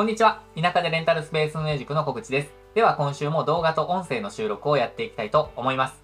こんにちは。田舎でレンタルスペース運営塾の小口です。では今週も動画と音声の収録をやっていきたいと思います。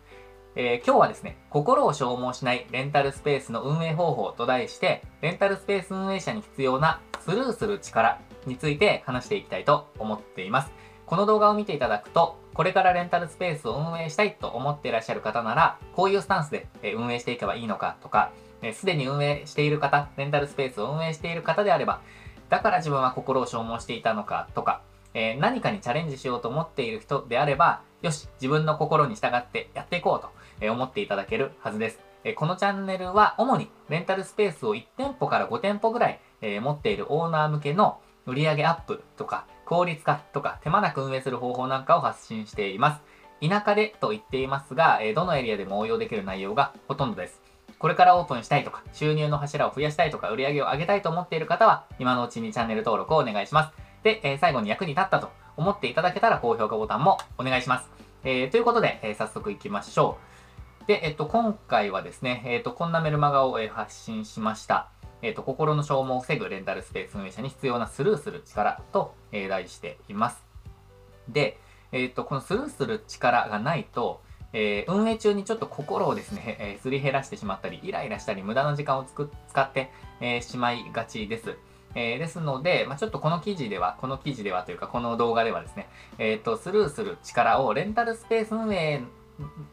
えー、今日はですね、心を消耗しないレンタルスペースの運営方法と題して、レンタルスペース運営者に必要なスルーする力について話していきたいと思っています。この動画を見ていただくと、これからレンタルスペースを運営したいと思っていらっしゃる方なら、こういうスタンスで運営していけばいいのかとか、すでに運営している方、レンタルスペースを運営している方であれば、だから自分は心を消耗していたのかとか、えー、何かにチャレンジしようと思っている人であれば、よし、自分の心に従ってやっていこうと、思っていただけるはずです。えこのチャンネルは主にレンタルスペースを1店舗から5店舗ぐらい、え持っているオーナー向けの売上アップとか効率化とか手間なく運営する方法なんかを発信しています。田舎でと言っていますが、えどのエリアでも応用できる内容がほとんどです。これからオープンしたいとか、収入の柱を増やしたいとか、売り上げを上げたいと思っている方は、今のうちにチャンネル登録をお願いします。で、えー、最後に役に立ったと思っていただけたら、高評価ボタンもお願いします。えー、ということで、えー、早速行きましょう。で、えっと、今回はですね、えっと、こんなメルマガを、え発信しました。えっと、心の消耗を防ぐレンタルスペース運営者に必要なスルーする力と、え題しています。で、えっと、このスルーする力がないと、えー、運営中にちょっと心をですね、えー、すり減らしてしまったり、イライラしたり、無駄な時間をつく使って、えー、しまいがちです。え、ですので、まあ、ちょっとこの記事では、この記事ではというか、この動画ではですね、えっ、と、スルーする力をレンタルスペース運営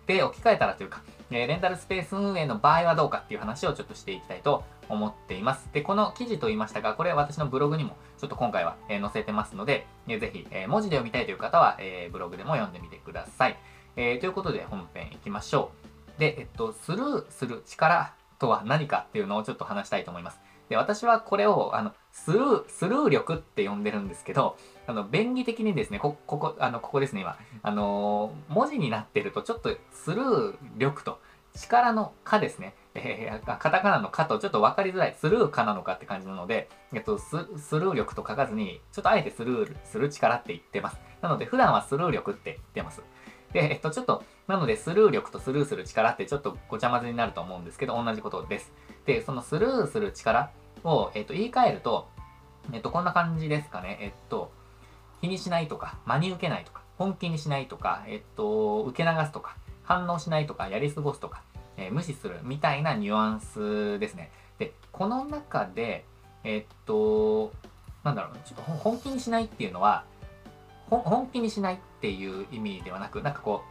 で置き換えたらというか、えレンタルスペース運営の場合はどうかっていう話をちょっとしていきたいと思っています。で、この記事と言いましたが、これは私のブログにもちょっと今回は、え載せてますので、えー、ぜひ、え文字で読みたいという方は、えブログでも読んでみてください。えー、ということで本編いきましょう。で、えっと、スルーする力とは何かっていうのをちょっと話したいと思います。で、私はこれを、あの、スルー、スルー力って呼んでるんですけど、あの、便宜的にですね、こ、ここ、あの、ここですね、今。あのー、文字になってると、ちょっとスルー力と、力のかですね。えー、カタカナのかとちょっと分かりづらい、スルーかなのかって感じなので、えっと、ススルー力と書かずに、ちょっとあえてスルーする力って言ってます。なので、普段はスルー力って言ってます。で、えっと、ちょっと、なので、スルー力とスルーする力ってちょっとごちゃ混ぜになると思うんですけど、同じことです。で、そのスルーする力を、えっと、言い換えると、えっと、こんな感じですかね。えっと、気にしないとか、真に受けないとか、本気にしないとか、えっと、受け流すとか、反応しないとか、やり過ごすとか、えー、無視するみたいなニュアンスですね。で、この中で、えっと、なんだろう、ちょっと本気にしないっていうのは、本気にしないっていう意味ではなく、なんかこ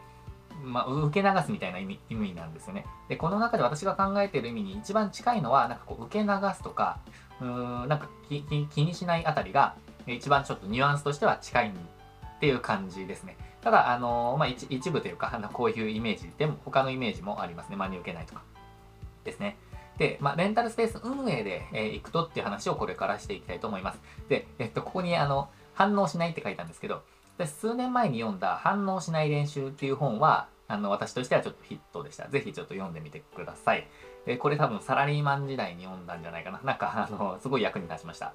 う、まあ、受け流すみたいな意味意味なんですよね。で、この中で私が考えている意味に一番近いのは、なんかこう、受け流すとか、うーん、なんか気にしないあたりが、一番ちょっとニュアンスとしては近いっていう感じですね。ただ、あのー、まあ一、一部というか、こういうイメージでも、他のイメージもありますね。真に受けないとか。ですね。で、まあ、レンタルスペース運営で、えー、行くとっていう話をこれからしていきたいと思います。で、えっと、ここにあの、反応しないって書いたんですけど、私数年前に読んだ反応しない練習っていう本は、あの、私としてはちょっとヒットでした。ぜひちょっと読んでみてください。えこれ多分サラリーマン時代に読んだんじゃないかな。なんか、あの、すごい役に立ちました。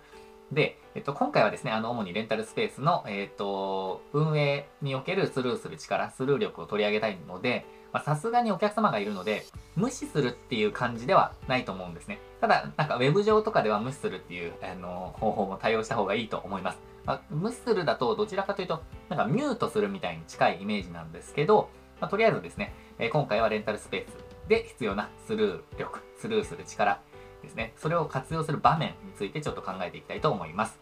で、えっと、今回はですね、あの、主にレンタルスペースの、えっと、運営におけるスルーする力、スルー力を取り上げたいので、さすがにお客様がいるので、無視するっていう感じではないと思うんですね。ただ、なんかウェブ上とかでは無視するっていう、あの、方法も対応した方がいいと思います。まあ、無視するだとどちらかというと、なんかミュートするみたいに近いイメージなんですけど、まあ、とりあえずですね、え、今回はレンタルスペースで必要なスルー力、スルーする力ですね、それを活用する場面についてちょっと考えていきたいと思います。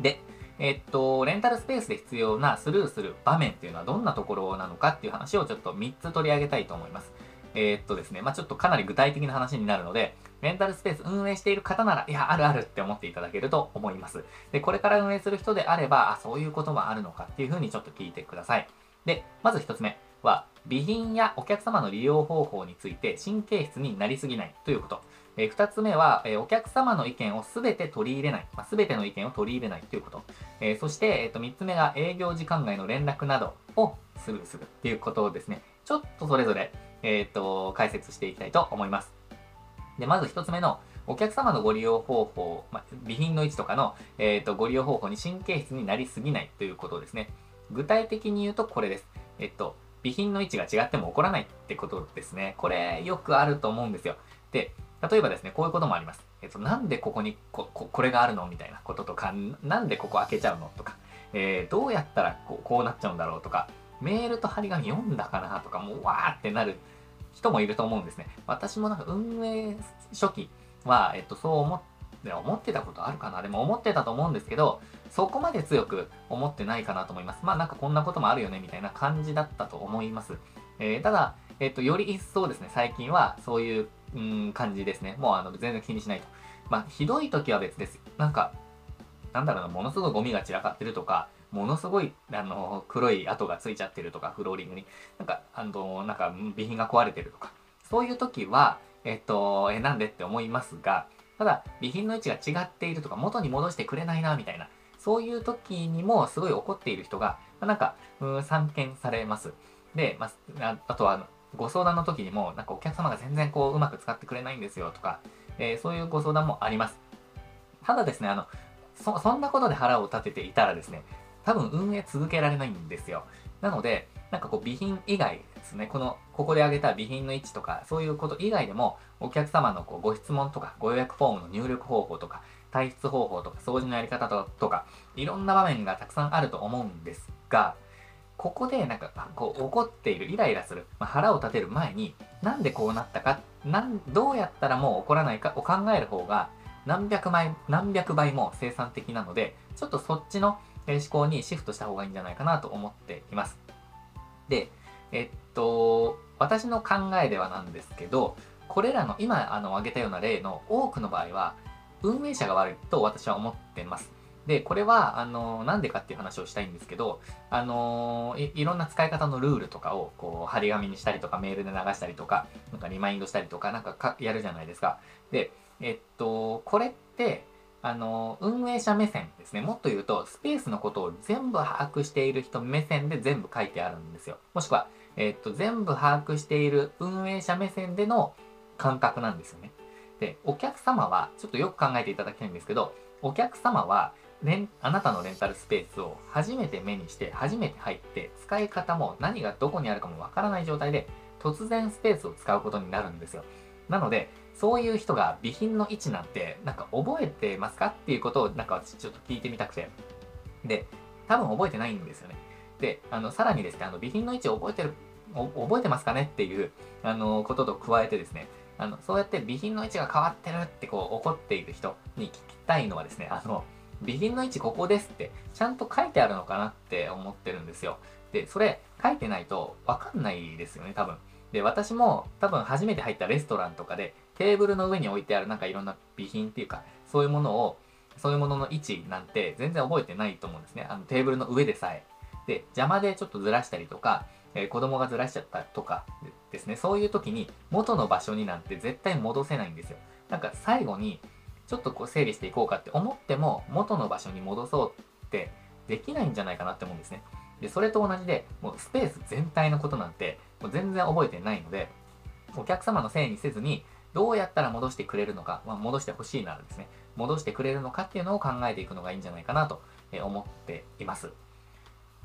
で、え、っと、レンタルスペースで必要なスルーする場面っていうのはどんなところなのかっていう話をちょっと3つ取り上げたいと思います。えー、っとですね、まあ、ちょっとかなり具体的な話になるので、レンタルスペース運営している方なら、いや、あるあるって思っていただけると思います。で、これから運営する人であれば、あ、そういうこともあるのかっていうふうにちょっと聞いてください。で、まず一つ目は、備品やお客様の利用方法について神経質になりすぎないということ。えー、二つ目は、え、お客様の意見をすべて取り入れない。まあ、べての意見を取り入れないということ。え、そして、えっ、と、三つ目が営業時間外の連絡などをスルーするっていうことですね。ちょっとそれぞれ、えっ、と、解説していきたいと思います。で、まず一つ目の、お客様のご利用方法、まあ、備品の位置とかの、えーと、ご利用方法に神経質になりすぎないということですね。具体的に言うとこれです。えっと、備品の位置が違っても起こらないってことですね。これよくあると思うんですよ。で、例えばですね、こういうこともあります。えっと、なんでここにこここれがあるのみたいなこととか、なんでここ開けちゃうのとか、えー、どうやったらこうこうなっちゃうんだろうとか、メールと張り紙読んだかなとか、もうわーってなる人もいると思うんですね。私もなんか運営初期は、えっと、そう思って、思ってたことあるかなでも思ってたと思うんですけど、そこまで強く思ってないかなと思います。まあなんかこんなこともあるよねみたいな感じだったと思います。えー、ただ、えっと、より一層ですね、最近はそういう、うん、感じですね。もうあの全然気にしないと。まあ、ひどい時は別です。なんか、なんだろうな、ものすごいゴミが散らかってるとか、ものすごい、あの、黒い跡がついちゃってるとか、フローリングに。なんか、あの、なんか、備品が壊れてるとか。そういう時は、えっと、え、なんでって思いますが、ただ、備品の位置が違っているとか、元に戻してくれないな、みたいな。そういう時にもすごい怒っている人が、まあ、なんか、うん、散見されます。で、まあ、あとは、ご相談の時にも、なんかお客様が全然こう、うまく使ってくれないんですよとか、えー、そういうご相談もあります。ただですね、あの、そ、そんなことで腹を立てていたらですね、多分運営続けられないんですよ。なので、なんかこう備品以外ですね、この、ここで挙げた備品の位置とか、そういうこと以外でも、お客様のこうご質問とか、ご予約フォームの入力方法とか、退出方法とか、掃除のやり方とか、いろんな場面がたくさんあると思うんですが、ここでなんかこう怒っている、イライラする、まあ、腹を立てる前に、なんでこうなったか、なんどうやったらもう怒らないかを考える方が、何百倍、何百倍も生産的なので、ちょっとそっちの思考にシフトした方がいいんじゃないかなと思っています。で、えっと、私の考えではなんですけど、これらの今あの挙げたような例の多くの場合は、運営者が悪いと私は思ってます。で、これは、あの、なんでかっていう話をしたいんですけど、あのい、いろんな使い方のルールとかを、こう、張り紙にしたりとか、メールで流したりとか、なんかリマインドしたりとか、なんかやるじゃないですか。で、えっと、これって、あの、運営者目線ですね。もっと言うと、スペースのことを全部把握している人目線で全部書いてあるんですよ。もしくは、えっと、全部把握している運営者目線での感覚なんですよね。で、お客様は、ちょっとよく考えていただきたいんですけど、お客様は、レあなたのレンタルスペースを初めて目にして初めて入って使い方も何がどこにあるかもわからない状態で突然スペースを使うことになるんですよなのでそういう人が備品の位置なんてなんか覚えてますかっていうことをなんか私ちょっと聞いてみたくてで多分覚えてないんですよねであのさらにですねあの備品の位置を覚えてる覚えてますかねっていうあのことと加えてですねあのそうやって備品の位置が変わってるってこう怒っている人に聞きたいのはですねあの備品の位置ここですってちゃんと書いてあるのかなって思ってるんですよ。で、それ書いてないとわかんないですよね、多分。で、私も多分初めて入ったレストランとかでテーブルの上に置いてあるなんかいろんな備品っていうか、そういうものを、そういうものの位置なんて全然覚えてないと思うんですね。あのテーブルの上でさえ。で、邪魔でちょっとずらしたりとか、えー、子供がずらしちゃったとかですね、そういう時に元の場所になんて絶対戻せないんですよ。なんか最後にちょっとこう整理していこうかって思っても元の場所に戻そうってできないんじゃないかなって思うんですね。で、それと同じで、もうスペース全体のことなんてもう全然覚えてないので、お客様のせいにせずに、どうやったら戻してくれるのか、まあ、戻してほしいならですね、戻してくれるのかっていうのを考えていくのがいいんじゃないかなと思っています。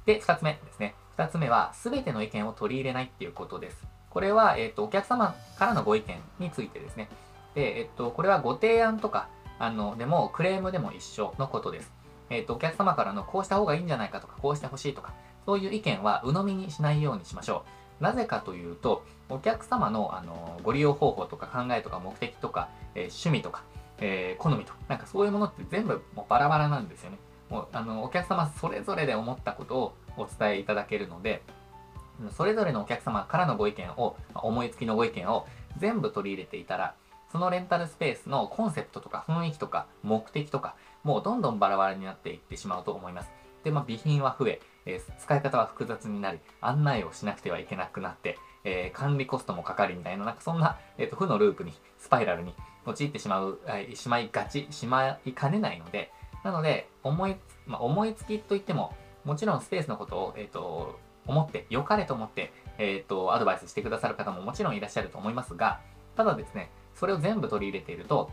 で、二つ目ですね。二つ目は、すべての意見を取り入れないっていうことです。これは、えっ、と、お客様からのご意見についてですね、で、えっと、これはご提案とか、あの、でも、クレームでも一緒のことです。えっと、お客様からのこうした方がいいんじゃないかとか、こうしてほしいとか、そういう意見は鵜呑みにしないようにしましょう。なぜかというと、お客様のあのご利用方法とか考えとか目的とか、えー、趣味とか、えー、好みとか、なんかそういうものって全部もうバラバラなんですよね。もうあのお客様それぞれで思ったことをお伝えいただけるので、それぞれのお客様からのご意見を、思いつきのご意見を全部取り入れていたら、そのレンタルスペースのコンセプトとか雰囲気とか目的とか、もうどんどんバラバラになっていってしまうと思います。で、まあ、備品は増え、えー、使い方は複雑になり、案内をしなくてはいけなくなって、えー、管理コストもかかりみたいな、なんかそんな、えーと、負のループに、スパイラルに陥ってしまう、えー、しまいがち、しまいかねないので、なので、思い、まあ、思いつきといっても、もちろんスペースのことを、えっ、と、思って、良かれと思って、えっ、と、アドバイスしてくださる方ももちろんいらっしゃると思いますが、ただですね、それを全部取り入れていると、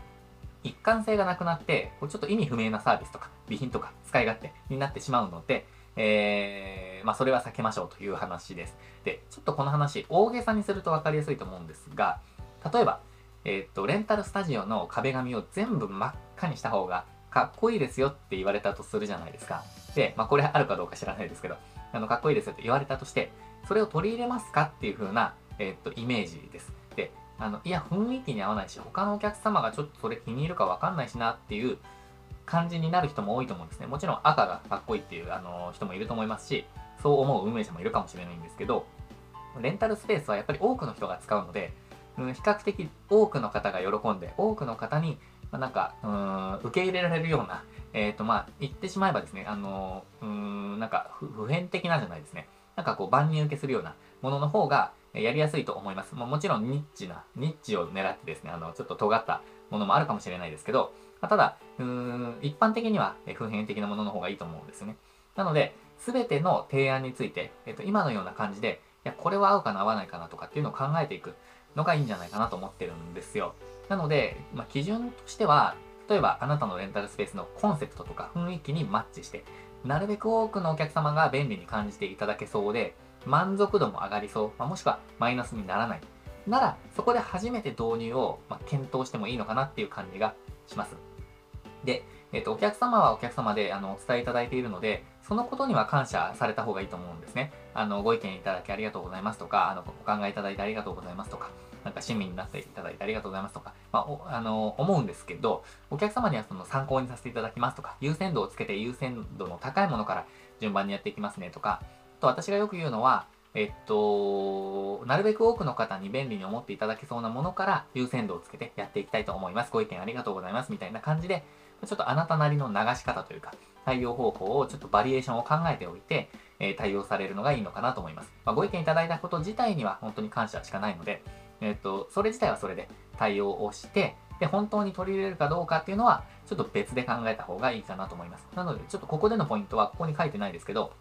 一貫性がなくなって、ちょっと意味不明なサービスとか、備品とか使い勝手になってしまうので、えー、まあそれは避けましょうという話です。で、ちょっとこの話、大げさにすると分かりやすいと思うんですが、例えば、えっと、レンタルスタジオの壁紙を全部真っ赤にした方がかっこいいですよって言われたとするじゃないですか。で、まあ、これあるかどうか知らないですけど、あの、かっこいいですよって言われたとして、それを取り入れますかっていう風な、えっと、イメージです。で、あの、いや、雰囲気に合わないし、他のお客様がちょっとそれ気に入るかわかんないしなっていう感じになる人も多いと思うんですね。もちろん赤がかっこいいっていうあの人もいると思いますし、そう思う運営者もいるかもしれないんですけど、レンタルスペースはやっぱり多くの人が使うので、うん、比較的多くの方が喜んで、多くの方に、まあ、なんか、うん、受け入れられるような、えっ、ー、と、まあ、言ってしまえばですね、あの、うん、なんか普遍的なじゃないですね。なんかこう、万人受けするようなものの方がやりやすいと思います。ももちろんニッチな、ニッチを狙ってですね、あの、ちょっと尖ったものもあるかもしれないですけど、まあ、ただ、うーん、一般的には普遍的なものの方がいいと思うんですね。なので、すべての提案について、えっ、と、今のような感じで、いや、これは合うかな合わないかなとかっていうのを考えていくのがいいんじゃないかなと思ってるんですよ。なので、まあ、基準としては、例えばあなたのレンタルスペースのコンセプトとか雰囲気にマッチして、なるべく多くのお客様が便利に感じていただけそうで、満足度も上がりそう、まあ、もしくはマイナスにならない。なら、そこで初めて導入を、ま検討してもいいのかなっていう感じがします。で、えっ、ー、と、お客様はお客様であのお伝えいただいているので、そのことには感謝された方がいいと思うんですね。あの、ご意見いただきありがとうございますとか、あの、お考えいただいてありがとうございますとか、なんか親身になっていただいてありがとうございますとか、まあ、あの、思うんですけど、お客様にはその参考にさせていただきますとか、優先度をつけて優先度の高いものから順番にやっていきますねとか、と私がよく言うのは、えっと、なるべく多くの方に便利に思っていただけそうなものから優先度をつけてやっていきたいと思います。ご意見ありがとうございます。みたいな感じで、ちょっとあなたなりの流し方というか、対応方法をちょっとバリエーションを考えておいて、え、対応されるのがいいのかなと思います。まあ、ご意見いただいたこと自体には本当に感謝しかないので、えっ、と、それ自体はそれで対応をして、で、本当に取り入れるかどうかっていうのは、ちょっと別で考えた方がいいかなと思います。なので、ちょっとここでのポイントは、ここに書いてないですけど、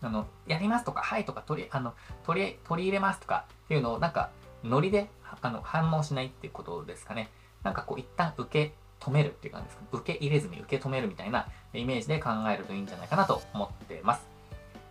あの、やりますとか、はいとか、取り、あの、取り、取り入れますとかっていうのを、なんか、ノリで、あの、反応しないっていうことですかね。なんかこう、一旦受け止めるっていう感じですか。受け入れずに受け止めるみたいなイメージで考えるといいんじゃないかなと思ってます。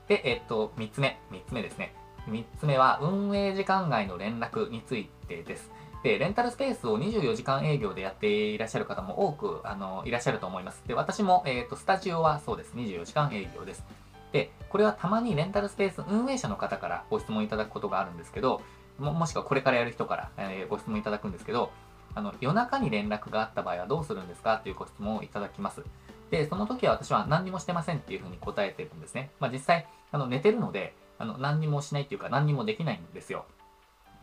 で、えっと、3つ目。3つ目ですね。3つ目は、運営時間外の連絡についてです。で、レンタルスペースを24時間営業でやっていらっしゃる方も多く、あの、いらっしゃると思います。で、私も、えっ、と、スタジオはそうです。24時間営業です。で、これはたまにレンタルスペース運営者の方からご質問いただくことがあるんですけど、ももしくはこれからやる人から、えー、ご質問いただくんですけど、あの、夜中に連絡があった場合はどうするんですか？っていうご質問をいただきます。で、その時は私は何にもしてませんっていうふうに答えてるんですね。まあ実際、あの、寝てるので、あの、何にもしないっていうか何にもできないんですよ。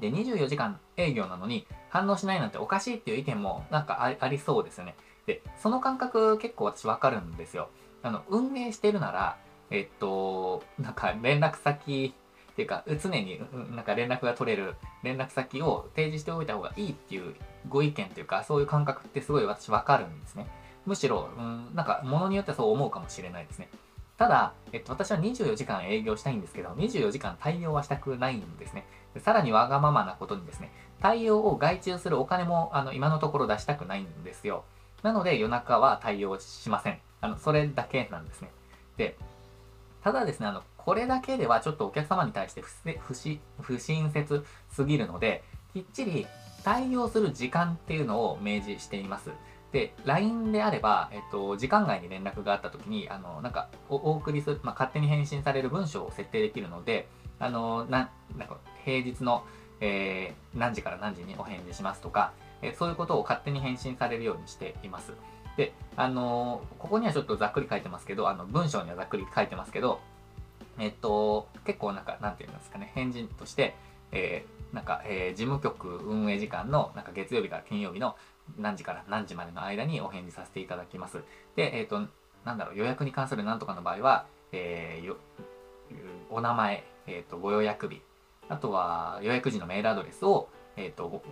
で、24時間営業なのに反応しないなんておかしいっていう意見もなんかありそうですよね。で、その感覚結構私わかるんですよ。あの、運営してるなら、えっと、なんか連絡先っていうか、常になんか連絡が取れる連絡先を提示しておいた方がいいっていうご意見というか、そういう感覚ってすごい私わかるんですね。むしろ、うん、なんか物によってはそう思うかもしれないですね。ただ、えっと、私は24時間営業したいんですけど、24時間対応はしたくないんですね。さらにわがままなことにですね、対応を外注するお金もあの今のところ出したくないんですよ。なので夜中は対応しません。あの、それだけなんですね。で、ただですね、あの、これだけではちょっとお客様に対して不不親切すぎるので、きっちり対応する時間っていうのを明示しています。で、LINE であれば、えっと、時間外に連絡があった時に、あの、なんか、お送りする、まあ、勝手に返信される文章を設定できるので、あの、な、なんか、平日の、えー、何時から何時にお返事しますとか、え、そういうことを勝手に返信されるようにしています。で、あのー、ここにはちょっとざっくり書いてますけど、あの、文章にはざっくり書いてますけど、えっと、結構なんか、なんていうんですかね、返事として、えー、なんか、えー、事務局運営時間の、なんか月曜日から金曜日の何時から何時までの間にお返事させていただきます。で、えっ、と、なんだろう、予約に関するなんとかの場合は、えー、お名前、えっ、と、ご予約日、あとは予約時のメールアドレスを、えっ、と、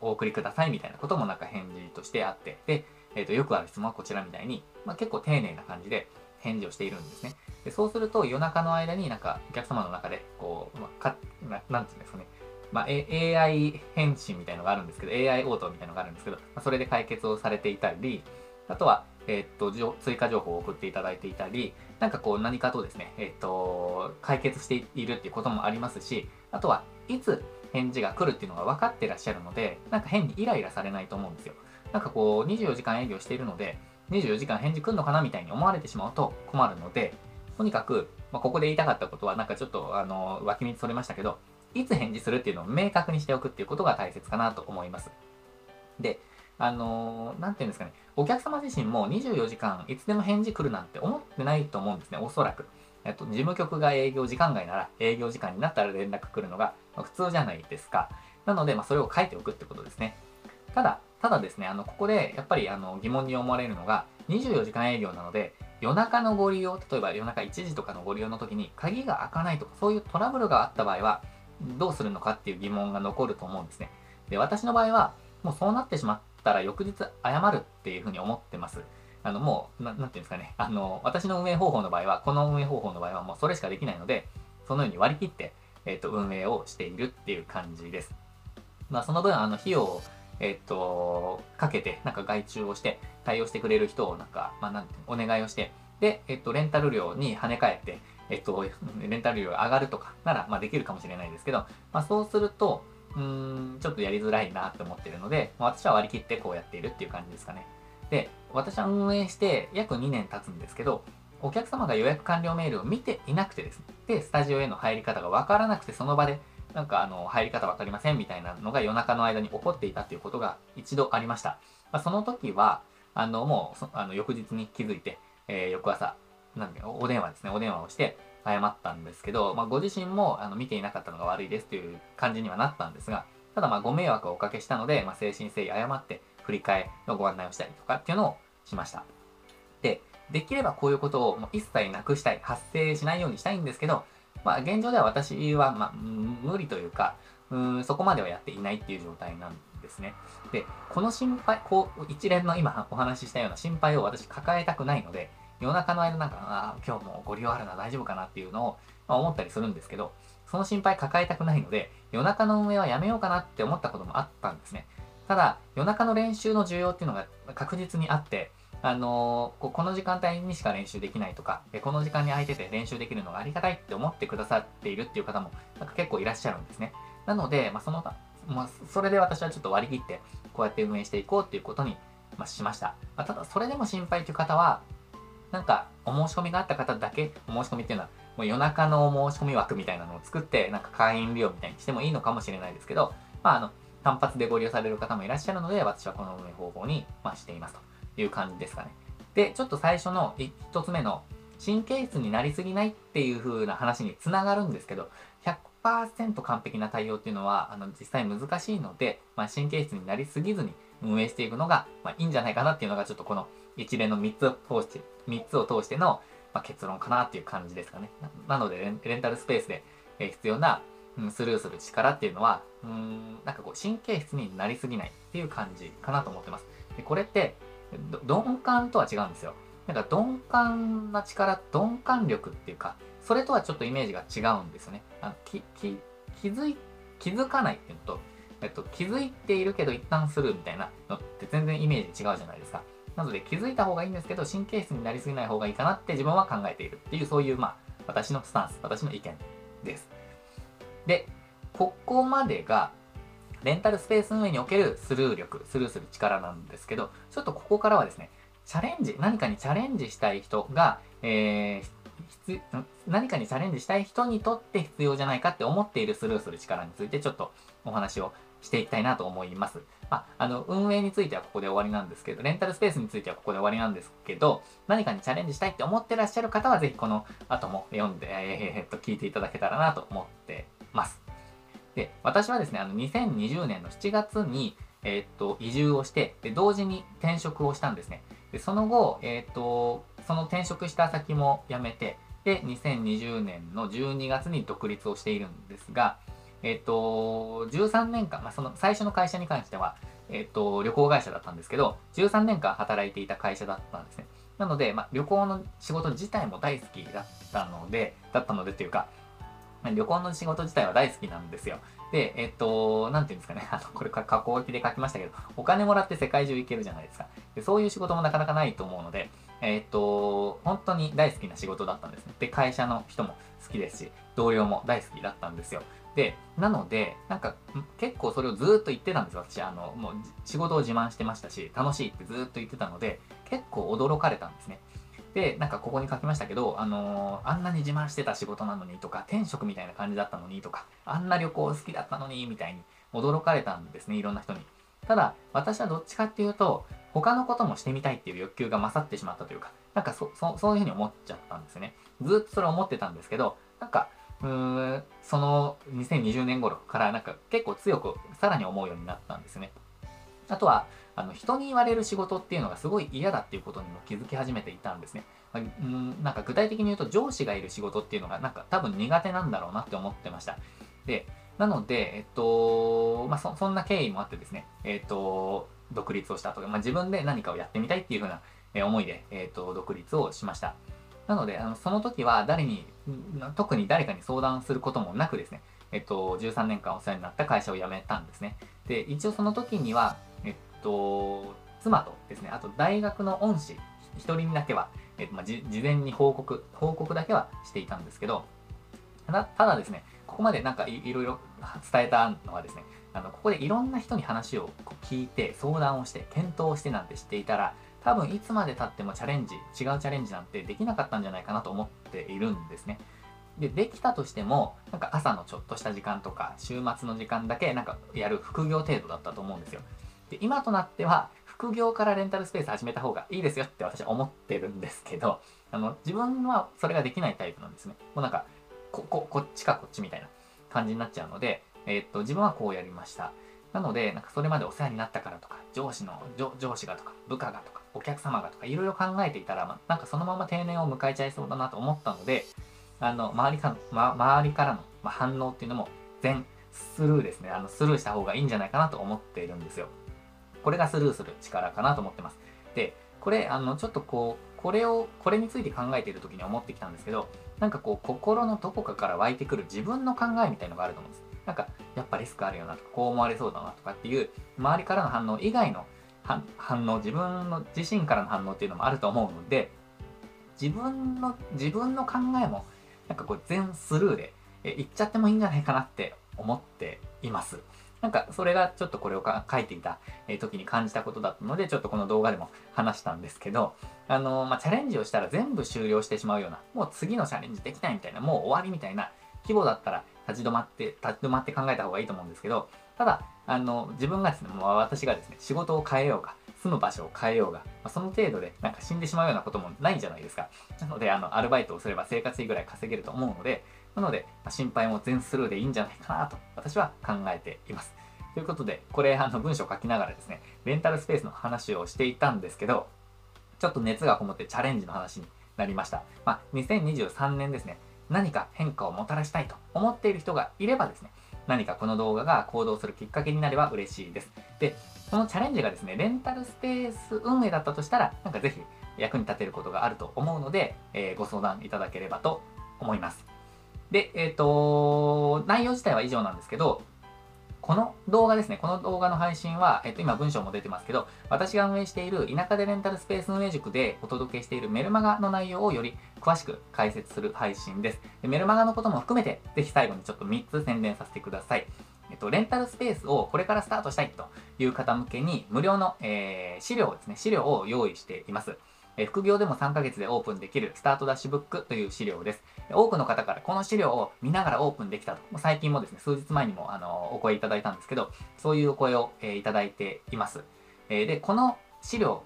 お送りくださいみたいなこともなんか返事としてあって、で、えっ、ー、と、よくある質問はこちらみたいに、まあ、結構丁寧な感じで返事をしているんですね。でそうすると夜中の間になんかお客様の中で、こう、まあ、かななんていうんですかね、まあ、AI 返信みたいのがあるんですけど、AI 応答みたいのがあるんですけど、まあ、それで解決をされていたり、あとは、えっ、と、追加情報を送っていただいていたり、なんかこう何かとですね、えっ、と、解決しているっていうこともありますし、あとは、いつ返事が来るっていうのが分かってらっしゃるので、なんか変にイライラされないと思うんですよ。なんかこう、24時間営業しているので、24時間返事来るのかなみたいに思われてしまうと困るので、とにかく、まあ、ここで言いたかったことは、なんかちょっと、あの、脇道それましたけど、いつ返事するっていうのを明確にしておくっていうことが大切かなと思います。で、あのー、ていうんですかね、お客様自身も24時間いつでも返事来るなんて思ってないと思うんですね、おそらく。えっと、事務局が営業時間外なら営業時間になったら連絡来るのが普通じゃないですか。なので、まあ、それを書いておくってことですね。ただ、ただですね、あの、ここでやっぱりあの疑問に思われるのが、24時間営業なので、夜中のご利用、例えば夜中1時とかのご利用の時に鍵が開かないとか、そういうトラブルがあった場合は、どうするのかっていう疑問が残ると思うんですね。で、私の場合は、もうそうなってしまったら翌日謝るっていうふうに思ってます。あの、もう、なんていうんですかね。あの、私の運営方法の場合は、この運営方法の場合はもうそれしかできないので、そのように割り切って、えっ、ー、と、運営をしているっていう感じです。まあ、その分、あの、費用を、えっ、と、かけて、なんか外注をして、対応してくれる人を、なんか、まあ、なんて、お願いをして、で、えっ、と、レンタル料に跳ね返って、えっと、レンタル料が上がるとかなら、まあ、できるかもしれないですけど、まあ、そうすると、うーん、ちょっとやりづらいなって思ってるので、まあ、私は割り切ってこうやっているっていう感じですかね。で、私は運営して約2年経つんですけど、お客様が予約完了メールを見ていなくてですね、で、スタジオへの入り方がわからなくて、その場で、なんかあの、入り方わかりませんみたいなのが夜中の間に起こっていたっていうことが一度ありました。まあ、その時は、あの、もう、あの、翌日に気づいて、えー、翌朝、なんで、お電話ですね、お電話をして、謝ったんですけど、まあ、ご自身もあの見ていなかったのが悪いですという感じにはなったんですが、ただまあご迷惑をおかけしたので、まあ、誠心誠意謝って振り替えのご案内をしたりとかっていうのをしました。で、できればこういうことをもう一切なくしたい、発生しないようにしたいんですけど、まあ、現状では私は、まあ、無理というか、うんそこまではやっていないっていう状態なんですね。で、この心配、こう、一連の今お話ししたような心配を私抱えたくないので、夜中の間なんか、ああ今日もご利用あるな、大丈夫かなっていうのを、まあ、思ったりするんですけど、その心配抱えたくないので、夜中の運営はやめようかなって思ったこともあったんですね。ただ、夜中の練習の需要っていうのが確実にあって、あのー、この時間帯にしか練習できないとか、この時間に空いてて練習できるのがありがたいって思ってくださっているっていう方もなんか結構いらっしゃるんですね。なので、まあ、その、まあ、それで私はちょっと割り切って、こうやって運営していこうっていうことに、まあ、しました。ま、ただ、それでも心配という方は、なんか、お申し込みがあった方だけ、お申し込みっていうのは、もう夜中のお申し込み枠みたいなのを作って、なんか会員利用みたいにしてもいいのかもしれないですけど、まあ、あの、単発でご利用される方もいらっしゃるので、私はこの運営方法に、ま、していますという感じですかね。で、ちょっと最初の一つ目の、神経質になりすぎないっていう風な話につながるんですけど、100%完璧な対応っていうのは、あの、実際難しいので、まあ、神経質になりすぎずに運営していくのが、まあ、いいんじゃないかなっていうのが、ちょっとこの一連の3つを通して、3つを通しての、まあ、結論かなっていう感じですかね。なのでレンタルスペースで、必要な、スルーする力っていうのは、うん、なんかこう神経質になりすぎないっていう感じかなと思ってます。でこれって、鈍感とは違うんですよ。なんか鈍感な力、鈍感力っていうか、それとはちょっとイメージが違うんですよね。あのきき気づい気づかないっていうのと、えっと、気づいているけど一旦するみたいなのって全然イメージ違うじゃないですか。なので気づいた方がいいんですけど、神経質になりすぎない方がいいかなって自分は考えているっていう、そういう、まあ、私のスタンス、私の意見です。で、ここまでが、レンタルスペース運営におけるスルー力、スルーする力なんですけど、ちょっとここからはですね、チャレンジ、何かにチャレンジしたい人が、えー、何かにチャレンジしたい人にとって必要じゃないかって思っているスルーする力についてちょっとお話をしていきたいなと思います。まあ、あの、運営についてはここで終わりなんですけど、レンタルスペースについてはここで終わりなんですけど、何かにチャレンジしたいって思ってらっしゃる方は、ぜひこの後も読んで、えー、っと、聞いていただけたらなと思ってます。で、私はですね、あの、2020年の7月に、えー、っと、移住をして、で、同時に転職をしたんですね。で、その後、えー、っと、その転職した先も辞めて、で、2020年の12月に独立をしているんですが、えっ、と、13年間、まあ、その最初の会社に関しては、えっ、と、旅行会社だったんですけど、13年間働いていた会社だったんですね。なので、まあ、旅行の仕事自体も大好きだったので、だったのでっていうか、旅行の仕事自体は大好きなんですよ。で、えっと、なんていうんですかね、あの、これか加工機で書きましたけど、お金もらって世界中行けるじゃないですか。でそういう仕事もなかなかないと思うので、えっ、と、本当に大好きな仕事だったんですね。で、会社の人も好きですし、同僚も大好きだったんですよ。で、なので、なんか、結構それをずっと言ってたんですよ。私、あの、もう仕事を自慢してましたし、楽しいってずっと言ってたので、結構驚かれたんですね。で、なんかここに書きましたけど、あのー、あんなに自慢してた仕事なのにとか、転職みたいな感じだったのにとか、あんな旅行好きだったのにみたいに驚かれたんですね、いろんな人に。ただ、私はどっちかっていうと、他のこともしてみたいっていう欲求が勝ってしまったというか、なんかそ、そそういうふうに思っちゃったんですね。ずっとそれ思ってたんですけど、なんか、うーん、その2020年頃からなんか結構強くさらに思うようになったんですね。あとは、あの人に言われる仕事っていうのがすごい嫌だっていうことにも気づき始めていたんですね。まあ、んなんか具体的に言うと上司がいる仕事っていうのがなんか多分苦手なんだろうなって思ってました。で、なので、えっと、まあそ、そんな経緯もあってですね、えっと、独立をしたとか、まあ、自分で何かをやってみたいっていうふうな、思いで、えっと、独立をしました。なので、あのその時は誰に、特に誰かに相談することもなくですね、えっと、13年間お世話になった会社を辞めたんですね。で、一応その時には、と、妻とですね、あと大学の恩師、一人にだけは、えっとまあ、事前に報告、報告だけはしていたんですけど、ただただですね、ここまでなんかいろいろ伝えたのはですね、あのここでいろんな人に話を聞いて、相談をして、検討してなんて知っていたら、多分いつまで経ってもチャレンジ、違うチャレンジなんてできなかったんじゃないかなと思っているんですね。で、できたとしても、なんか朝のちょっとした時間とか、週末の時間だけなんかやる副業程度だったと思うんですよ。で、今となっては、副業からレンタルスペース始めた方がいいですよって私は思ってるんですけど、あの、自分はそれができないタイプなんですね。もうなんか、こ、こ、こっちかこっちみたいな感じになっちゃうので、えー、っと、自分はこうやりました。なので、なんかそれまでお世話になったからとか、上司の、上司がとか、部下がとか、お客様がとか、いろいろ考えていたら、まなんかそのまま定年を迎えちゃいそうだなと思ったので、あの、周りかま、周りからの、ま反応っていうのも全スルーですね。あの、スルーした方がいいんじゃないかなと思っているんですよ。これがスルーする力かなと思ってます。で、これ、あの、ちょっとこう、これを、これについて考えている時に思ってきたんですけど、なんかこう、心のどこかから湧いてくる自分の考えみたいのがあると思うんです。なんか、やっぱリスクあるよなとか、こう思われそうだなとかっていう、周りからの反応以外の反応、自分の自身からの反応っていうのもあると思うので、自分の、自分の考えも、なんかこう全スルーで、え言っちゃってもいいんじゃないかなって思っています。なんかそれがちょっとこれを書いていた時に感じたことだったので、ちょっとこの動画でも話したんですけど、あのまあ、チャレンジをしたら全部終了してしまうような、もう次のチャレンジできないみたいな、もう終わりみたいな規模だったら立ち止まって、立ち止まって考えた方がいいと思うんですけど、ただ、あの、自分がですね、もう私がですね、仕事を変えようが、住む場所を変えようが、まあ、その程度でなんか死んでしまうようなこともないじゃないですか。なので、あの、アルバイトをすれば生活費ぐらい稼げると思うので、なので、心配も全スルーでいいんじゃないかなと、私は考えています。ということで、これ、あの、文章を書きながらですね、レンタルスペースの話をしていたんですけど、ちょっと熱がこもってチャレンジの話になりました。まあ、2023年ですね、何か変化をもたらしたいと思っている人がいればですね、何かこの動画が行動するきっかけになれば嬉しいです。で、このチャレンジがですね、レンタルスペース運営だったとしたら、なんかぜひ役に立てることがあると思うので、えー、ご相談いただければと思います。で、えっ、ー、と、内容自体は以上なんですけど、この動画ですね、この動画の配信は、えっと、今文章も出てますけど、私が運営している田舎でレンタルスペース運営塾でお届けしているメルマガの内容をより詳しく解説する配信です。でメルマガのことも含めて、ぜひ最後にちょっと3つ宣伝させてください。えっと、レンタルスペースをこれからスタートしたいという方向けに、無料の、えー、資料ですね、資料を用意しています。え副業でも3ヶ月でオープンできるスタートダッシュブックという資料です。多くの方からこの資料を見ながらオープンできたと。最近もですね、数日前にもあのお声いただいたんですけど、そういうお声を、えー、いただいています。え、で、この資料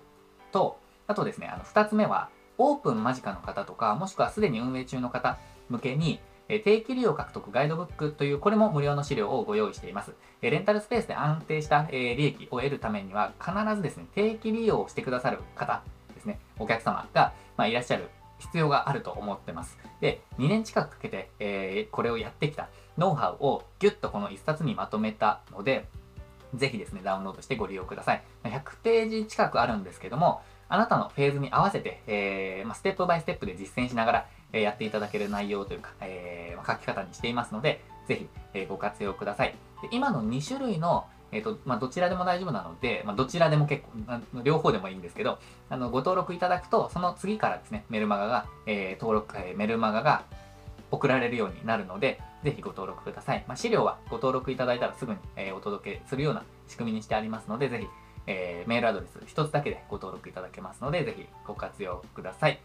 と、あとですね、あの2つ目は、オープン間近の方とか、もしくはすでに運営中の方向けに、定期利用獲得ガイドブックという、これも無料の資料をご用意しています。えレンタルスペースで安定した、利益を得るためには、必ずですね、定期利用をしてくださる方ですね、お客様が、まあ、いらっしゃる必要があると思ってます。で、2年近くかけて、えー、これをやってきたノウハウをギュッとこの1冊にまとめたので、ぜひですね、ダウンロードしてご利用ください。100ページ近くあるんですけども、あなたのフェーズに合わせて、えー、まあ、ステップバイステップで実践しながら、え、やっていただける内容というか、えー、書き方にしていますので、ぜひ、えご活用ください。で今の2種類のえっ、と、まあ、どちらでも大丈夫なので、まあ、どちらでも結構、両方でもいいんですけど、あの、ご登録いただくと、その次からですね、メルマガが、えー、登録、えー、メルマガが送られるようになるので、ぜひご登録ください。まあ、資料はご登録いただいたらすぐに、え、お届けするような仕組みにしてありますので、ぜひ、えー、メールアドレス一つだけでご登録いただけますので、ぜひご活用ください。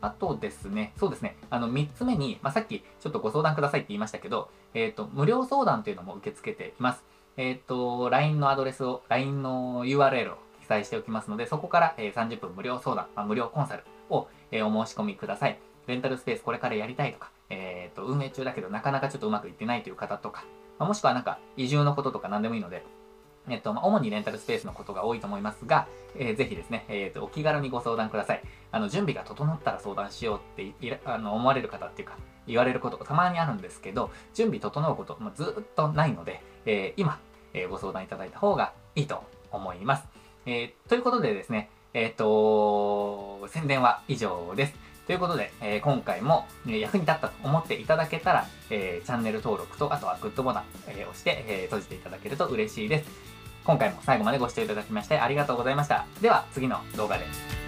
あとですね、そうですね、あの、3つ目に、まあ、さっきちょっとご相談くださいって言いましたけど、えっ、ー、と、無料相談というのも受け付けています。えっ、と、LINE のアドレスを、LINE の URL を記載しておきますので、そこから、え、30分無料相談、まあ、無料コンサルを、えお申し込みください。レンタルスペースこれからやりたいとか、えっ、と、運営中だけどなかなかちょっとうまくいってないという方とか、まあ、もしくはなんか移住のこととか何でもいいので、えっと、まあ、主にレンタルスペースのことが多いと思いますが、えー、ぜひですね、えっ、と、お気軽にご相談ください。あの、準備が整ったら相談しようっていあの思われる方っていうか、言われることがたまにあるんですけど、準備整うこと、まあ、ずっとないので、えー、今、えご相談いただいた方がいいと思います。えということでですね、えっ、と、宣伝は以上です。ということで、えー、今回も、え役に立ったと思っていただけたら、えー、チャンネル登録と、あとはグッドボタン、えー、押して、え閉じていただけると嬉しいです。今回も最後までご視聴いただきましてありがとうございました。では次の動画で。